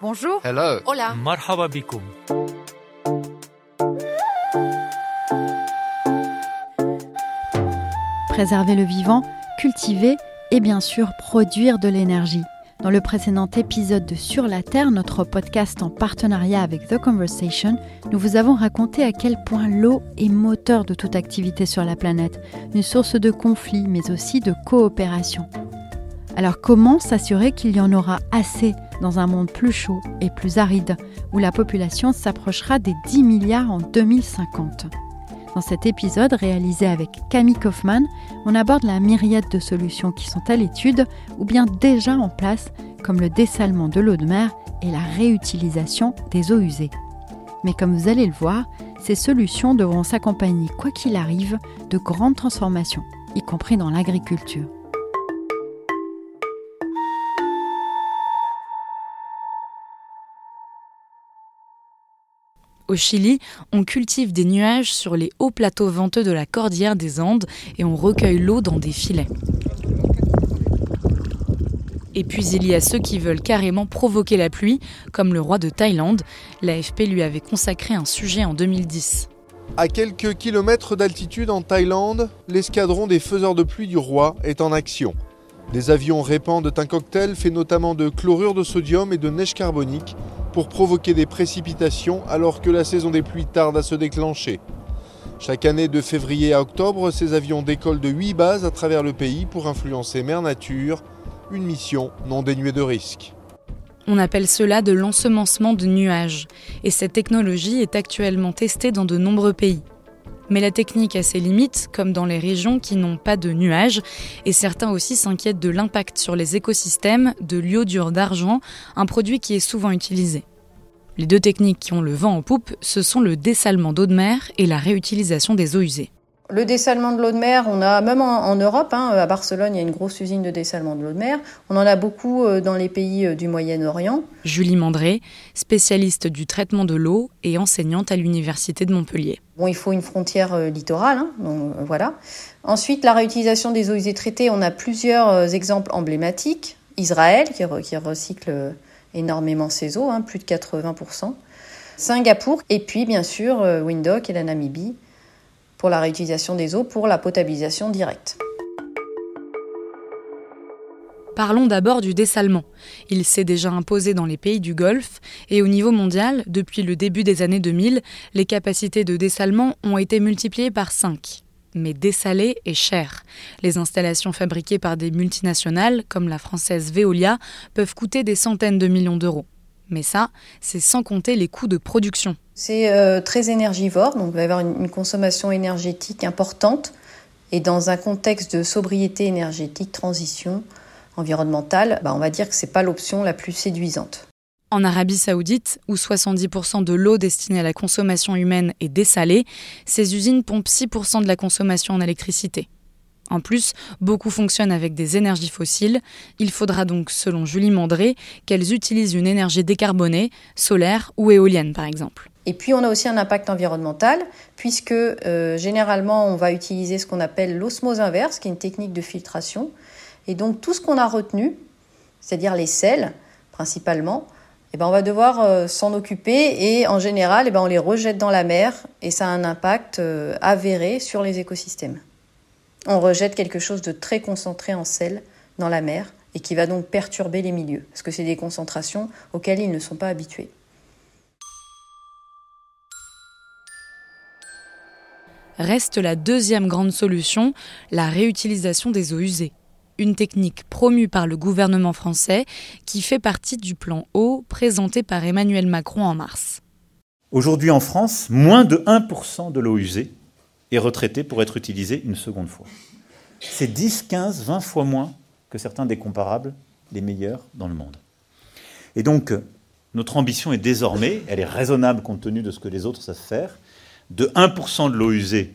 Bonjour. Hello. Hola. Marhaba bikoum. Préserver le vivant, cultiver et bien sûr produire de l'énergie. Dans le précédent épisode de Sur la Terre, notre podcast en partenariat avec The Conversation, nous vous avons raconté à quel point l'eau est moteur de toute activité sur la planète, une source de conflits mais aussi de coopération. Alors comment s'assurer qu'il y en aura assez dans un monde plus chaud et plus aride, où la population s'approchera des 10 milliards en 2050 Dans cet épisode réalisé avec Camille Kaufmann, on aborde la myriade de solutions qui sont à l'étude ou bien déjà en place, comme le dessalement de l'eau de mer et la réutilisation des eaux usées. Mais comme vous allez le voir, ces solutions devront s'accompagner, quoi qu'il arrive, de grandes transformations, y compris dans l'agriculture. Au Chili, on cultive des nuages sur les hauts plateaux venteux de la cordillère des Andes et on recueille l'eau dans des filets. Et puis il y a ceux qui veulent carrément provoquer la pluie, comme le roi de Thaïlande. L'AFP lui avait consacré un sujet en 2010. À quelques kilomètres d'altitude en Thaïlande, l'escadron des faiseurs de pluie du roi est en action. Des avions répandent un cocktail fait notamment de chlorure de sodium et de neige carbonique pour provoquer des précipitations alors que la saison des pluies tarde à se déclencher. Chaque année de février à octobre, ces avions décollent de 8 bases à travers le pays pour influencer Mère Nature, une mission non dénuée de risques. On appelle cela de l'ensemencement de nuages, et cette technologie est actuellement testée dans de nombreux pays. Mais la technique a ses limites, comme dans les régions qui n'ont pas de nuages, et certains aussi s'inquiètent de l'impact sur les écosystèmes de l'iodure d'argent, un produit qui est souvent utilisé. Les deux techniques qui ont le vent en poupe, ce sont le dessalement d'eau de mer et la réutilisation des eaux usées. Le dessalement de l'eau de mer, on a même en, en Europe, hein, à Barcelone, il y a une grosse usine de dessalement de l'eau de mer. On en a beaucoup euh, dans les pays euh, du Moyen-Orient. Julie Mandré, spécialiste du traitement de l'eau et enseignante à l'Université de Montpellier. Bon, il faut une frontière euh, littorale, hein, donc voilà. Ensuite, la réutilisation des eaux usées traitées, on a plusieurs exemples emblématiques. Israël, qui, re- qui recycle énormément ses eaux, hein, plus de 80%. Singapour, et puis bien sûr Windhoek et la Namibie pour la réutilisation des eaux pour la potabilisation directe. Parlons d'abord du dessalement. Il s'est déjà imposé dans les pays du Golfe et au niveau mondial, depuis le début des années 2000, les capacités de dessalement ont été multipliées par 5. Mais dessaler est cher. Les installations fabriquées par des multinationales, comme la française Veolia, peuvent coûter des centaines de millions d'euros. Mais ça, c'est sans compter les coûts de production. C'est euh, très énergivore, donc il va y avoir une, une consommation énergétique importante. Et dans un contexte de sobriété énergétique, transition environnementale, bah, on va dire que ce n'est pas l'option la plus séduisante. En Arabie saoudite, où 70% de l'eau destinée à la consommation humaine est dessalée, ces usines pompent 6% de la consommation en électricité. En plus, beaucoup fonctionnent avec des énergies fossiles. Il faudra donc, selon Julie Mandré, qu'elles utilisent une énergie décarbonée, solaire ou éolienne par exemple. Et puis on a aussi un impact environnemental, puisque euh, généralement on va utiliser ce qu'on appelle l'osmose inverse, qui est une technique de filtration. Et donc tout ce qu'on a retenu, c'est-à-dire les sels principalement, eh ben, on va devoir euh, s'en occuper et en général eh ben, on les rejette dans la mer et ça a un impact euh, avéré sur les écosystèmes. On rejette quelque chose de très concentré en sel dans la mer et qui va donc perturber les milieux, parce que c'est des concentrations auxquelles ils ne sont pas habitués. Reste la deuxième grande solution, la réutilisation des eaux usées. Une technique promue par le gouvernement français qui fait partie du plan eau présenté par Emmanuel Macron en mars. Aujourd'hui en France, moins de 1% de l'eau usée est retraitée pour être utilisée une seconde fois. C'est 10, 15, 20 fois moins que certains des comparables, les meilleurs dans le monde. Et donc, notre ambition est désormais, elle est raisonnable compte tenu de ce que les autres savent faire, de 1% de l'eau usée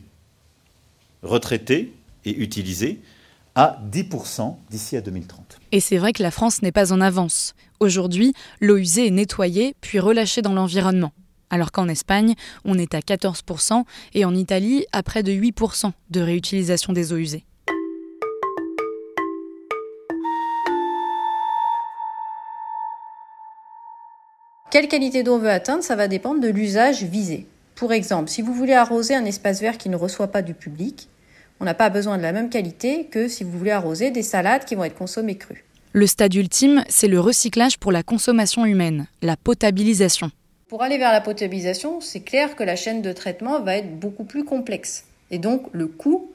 retraitée et utilisée à 10% d'ici à 2030. Et c'est vrai que la France n'est pas en avance. Aujourd'hui, l'eau usée est nettoyée puis relâchée dans l'environnement. Alors qu'en Espagne, on est à 14% et en Italie, à près de 8% de réutilisation des eaux usées. Quelle qualité d'eau on veut atteindre Ça va dépendre de l'usage visé. Pour exemple, si vous voulez arroser un espace vert qui ne reçoit pas du public, on n'a pas besoin de la même qualité que si vous voulez arroser des salades qui vont être consommées crues. Le stade ultime, c'est le recyclage pour la consommation humaine, la potabilisation. Pour aller vers la potabilisation, c'est clair que la chaîne de traitement va être beaucoup plus complexe. Et donc le coût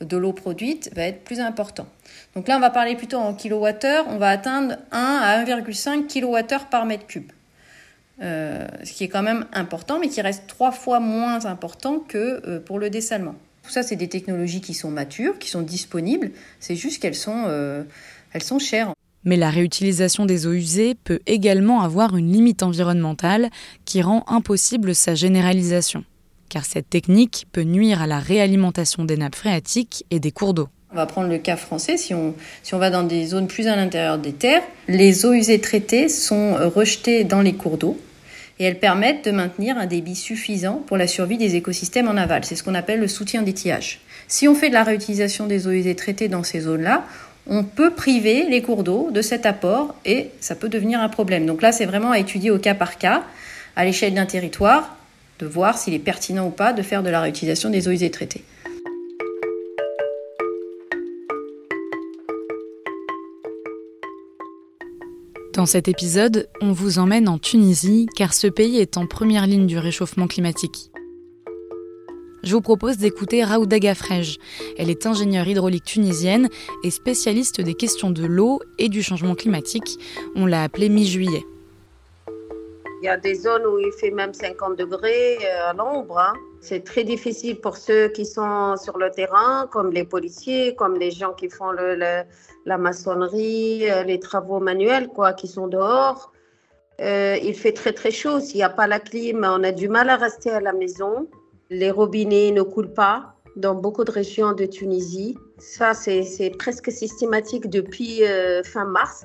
de l'eau produite va être plus important. Donc là, on va parler plutôt en kilowattheure. On va atteindre 1 à 1,5 kWh par mètre cube. Euh, ce qui est quand même important, mais qui reste trois fois moins important que euh, pour le dessalement. Tout ça, c'est des technologies qui sont matures, qui sont disponibles. C'est juste qu'elles sont, euh, chères. Mais la réutilisation des eaux usées peut également avoir une limite environnementale qui rend impossible sa généralisation. Car cette technique peut nuire à la réalimentation des nappes phréatiques et des cours d'eau. On va prendre le cas français, si on, si on va dans des zones plus à l'intérieur des terres, les eaux usées traitées sont rejetées dans les cours d'eau et elles permettent de maintenir un débit suffisant pour la survie des écosystèmes en aval. C'est ce qu'on appelle le soutien d'étiage. Si on fait de la réutilisation des eaux usées traitées dans ces zones-là, on peut priver les cours d'eau de cet apport et ça peut devenir un problème. Donc là, c'est vraiment à étudier au cas par cas, à l'échelle d'un territoire, de voir s'il est pertinent ou pas de faire de la réutilisation des eaux usées traitées. Dans cet épisode, on vous emmène en Tunisie car ce pays est en première ligne du réchauffement climatique. Je vous propose d'écouter Raouda Gafrej. Elle est ingénieure hydraulique tunisienne et spécialiste des questions de l'eau et du changement climatique. On l'a appelée mi-juillet. Il y a des zones où il fait même 50 degrés euh, à l'ombre. Hein. C'est très difficile pour ceux qui sont sur le terrain, comme les policiers, comme les gens qui font la maçonnerie, euh, les travaux manuels, quoi, qui sont dehors. Euh, il fait très très chaud. S'il n'y a pas la clim, on a du mal à rester à la maison. Les robinets ne coulent pas dans beaucoup de régions de Tunisie. Ça, c'est presque systématique depuis fin mars.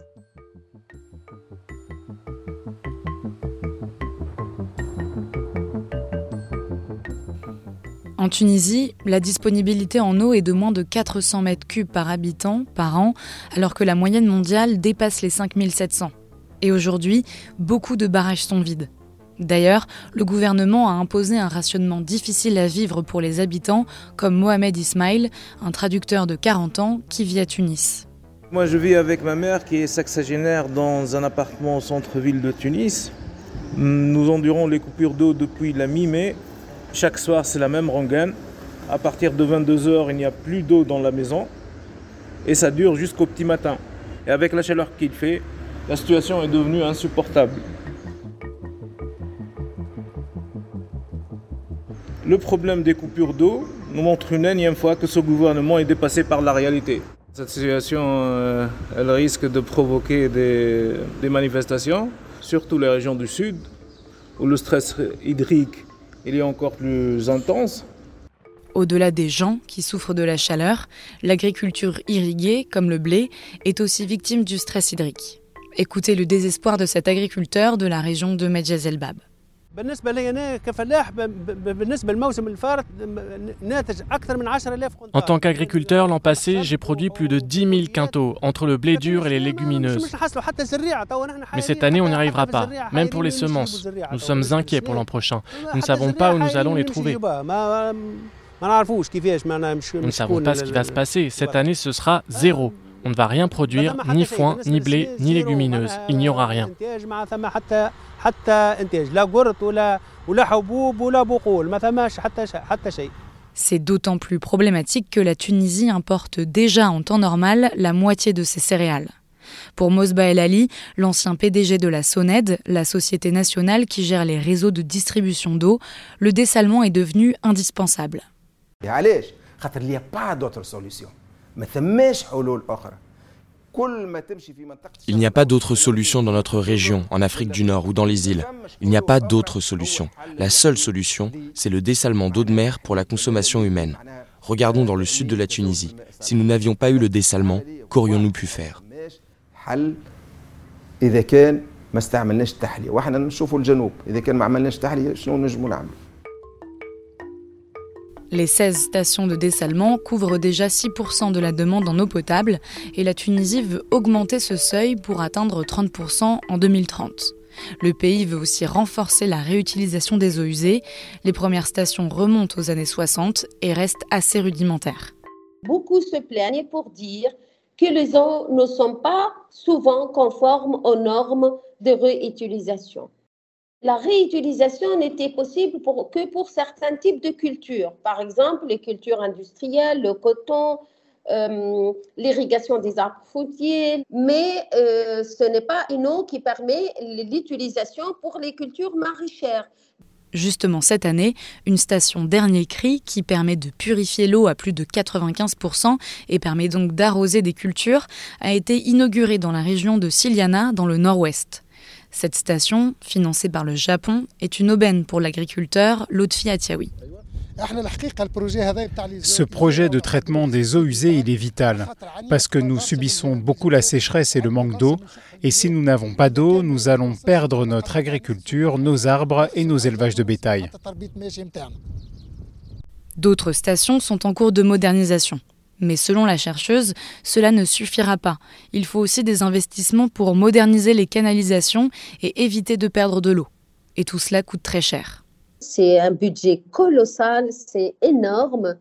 En Tunisie, la disponibilité en eau est de moins de 400 mètres cubes par habitant par an, alors que la moyenne mondiale dépasse les 5700. Et aujourd'hui, beaucoup de barrages sont vides. D'ailleurs, le gouvernement a imposé un rationnement difficile à vivre pour les habitants, comme Mohamed Ismail, un traducteur de 40 ans qui vit à Tunis. Moi, je vis avec ma mère qui est sexagénaire dans un appartement au centre-ville de Tunis. Nous endurons les coupures d'eau depuis la mi-mai chaque soir, c'est la même rengaine. À partir de 22h, il n'y a plus d'eau dans la maison. Et ça dure jusqu'au petit matin. Et avec la chaleur qu'il fait, la situation est devenue insupportable. Le problème des coupures d'eau nous montre une énième fois que ce gouvernement est dépassé par la réalité. Cette situation, euh, elle risque de provoquer des, des manifestations, surtout les régions du sud, où le stress hydrique il est encore plus intense. Au-delà des gens qui souffrent de la chaleur, l'agriculture irriguée, comme le blé, est aussi victime du stress hydrique. Écoutez le désespoir de cet agriculteur de la région de En tant qu'agriculteur, l'an passé, j'ai produit plus de 10 000 quintaux entre le blé dur et les légumineuses. Mais cette année, on n'y arrivera pas, même pour les semences. Nous sommes inquiets pour l'an prochain. Nous ne savons pas où nous allons les trouver. Nous ne savons pas ce qui va se passer. Cette année, ce sera zéro. On ne va rien produire, ni foin, ni blé, ni légumineuses. Il n'y aura rien. C'est d'autant plus problématique que la Tunisie importe déjà en temps normal la moitié de ses céréales. Pour Mosba El Ali, l'ancien PDG de la SONED, la société nationale qui gère les réseaux de distribution d'eau, le dessalement est devenu indispensable. Il n'y a pas d'autre solution. Il n'y a pas d'autre solution dans notre région, en Afrique du Nord ou dans les îles. Il n'y a pas d'autre solution. La seule solution, c'est le dessalement d'eau de mer pour la consommation humaine. Regardons dans le sud de la Tunisie. Si nous n'avions pas eu le dessalement, qu'aurions-nous pu faire? Les 16 stations de dessalement couvrent déjà 6% de la demande en eau potable et la Tunisie veut augmenter ce seuil pour atteindre 30% en 2030. Le pays veut aussi renforcer la réutilisation des eaux usées. Les premières stations remontent aux années 60 et restent assez rudimentaires. Beaucoup se plaignent pour dire que les eaux ne sont pas souvent conformes aux normes de réutilisation. La réutilisation n'était possible que pour certains types de cultures, par exemple les cultures industrielles, le coton, euh, l'irrigation des arbres fruitiers, mais euh, ce n'est pas une eau qui permet l'utilisation pour les cultures maraîchères. Justement, cette année, une station Dernier Cri qui permet de purifier l'eau à plus de 95% et permet donc d'arroser des cultures a été inaugurée dans la région de Siliana, dans le nord-ouest. Cette station, financée par le Japon, est une aubaine pour l'agriculteur Lotfi Atiawi. Ce projet de traitement des eaux usées, il est vital, parce que nous subissons beaucoup la sécheresse et le manque d'eau, et si nous n'avons pas d'eau, nous allons perdre notre agriculture, nos arbres et nos élevages de bétail. D'autres stations sont en cours de modernisation. Mais selon la chercheuse, cela ne suffira pas. Il faut aussi des investissements pour moderniser les canalisations et éviter de perdre de l'eau. Et tout cela coûte très cher. C'est un budget colossal, c'est énorme.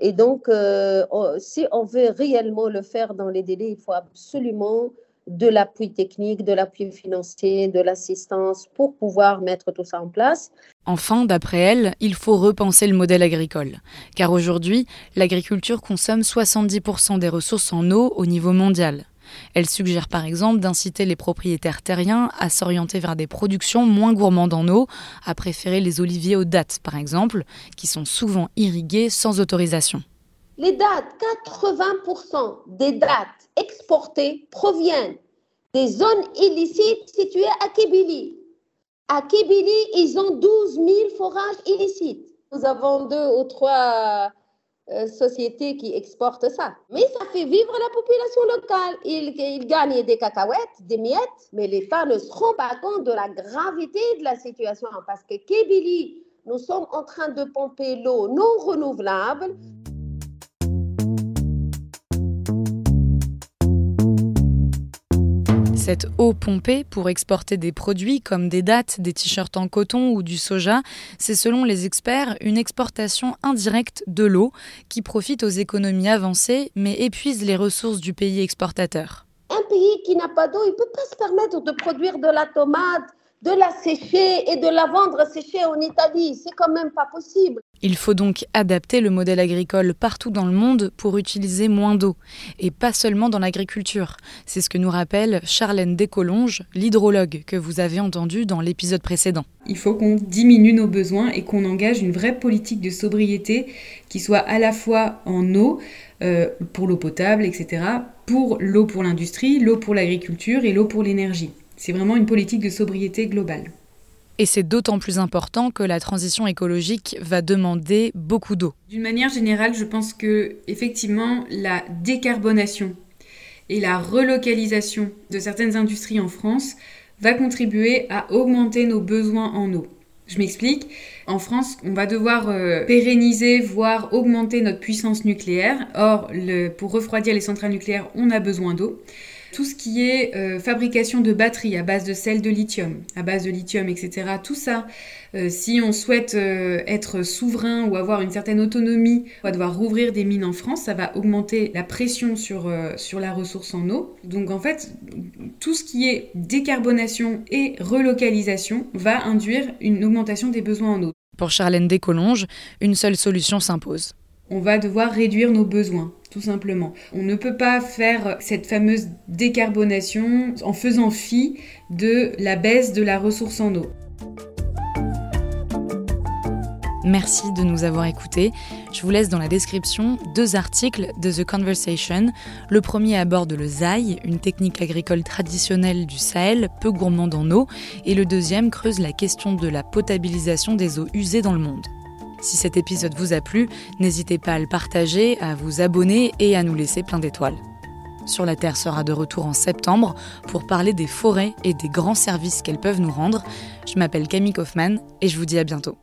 Et donc, euh, si on veut réellement le faire dans les délais, il faut absolument de l'appui technique, de l'appui financier, de l'assistance pour pouvoir mettre tout ça en place. Enfin, d'après elle, il faut repenser le modèle agricole. Car aujourd'hui, l'agriculture consomme 70% des ressources en eau au niveau mondial. Elle suggère par exemple d'inciter les propriétaires terriens à s'orienter vers des productions moins gourmandes en eau, à préférer les oliviers aux dattes par exemple, qui sont souvent irrigués sans autorisation. Les dattes, 80% des dattes exportées proviennent des zones illicites situées à Kibili. À Kibili, ils ont 12 000 forages illicites. Nous avons deux ou trois euh, sociétés qui exportent ça. Mais ça fait vivre la population locale. Ils, gagnent des cacahuètes, des miettes, mais les femmes ne se pas compte de la gravité de la situation parce que Kébili, nous sommes en train de pomper l'eau non renouvelable. Cette eau pompée pour exporter des produits comme des dattes, des t-shirts en coton ou du soja, c'est selon les experts une exportation indirecte de l'eau qui profite aux économies avancées mais épuise les ressources du pays exportateur. Un pays qui n'a pas d'eau, il ne peut pas se permettre de produire de la tomate, de la sécher et de la vendre séchée en Italie. C'est quand même pas possible. Il faut donc adapter le modèle agricole partout dans le monde pour utiliser moins d'eau, et pas seulement dans l'agriculture. C'est ce que nous rappelle Charlène Descolonges, l'hydrologue que vous avez entendu dans l'épisode précédent. Il faut qu'on diminue nos besoins et qu'on engage une vraie politique de sobriété qui soit à la fois en eau, euh, pour l'eau potable, etc., pour l'eau pour l'industrie, l'eau pour l'agriculture et l'eau pour l'énergie. C'est vraiment une politique de sobriété globale. Et c'est d'autant plus important que la transition écologique va demander beaucoup d'eau. D'une manière générale, je pense que effectivement la décarbonation et la relocalisation de certaines industries en France va contribuer à augmenter nos besoins en eau. Je m'explique. En France, on va devoir euh, pérenniser, voire augmenter notre puissance nucléaire. Or, pour refroidir les centrales nucléaires, on a besoin d'eau tout ce qui est euh, fabrication de batteries à base de sel de lithium, à base de lithium, etc. Tout ça, euh, si on souhaite euh, être souverain ou avoir une certaine autonomie, on va devoir rouvrir des mines en France, ça va augmenter la pression sur, la ressource en eau. Donc en fait, tout ce qui est décarbonation et relocalisation va induire une augmentation des besoins en eau. Pour Charlène Descolonges, une seule solution s'impose. On va devoir réduire nos besoins tout simplement. On ne peut pas faire cette fameuse décarbonation en faisant fi de la baisse de la ressource en eau. Merci de nous avoir écoutés. Je vous laisse dans la description deux articles de The Conversation. Le premier aborde le zaï, une technique agricole traditionnelle du Sahel, peu gourmande en eau, et le deuxième creuse la question de la potabilisation des eaux usées dans le monde. Si cet épisode vous a plu, n'hésitez pas à le partager, à vous abonner et à nous laisser plein d'étoiles. Sur la Terre sera de retour en septembre pour parler des forêts et des grands services qu'elles peuvent nous rendre. Je m'appelle Camille Kaufmann et je vous dis à bientôt.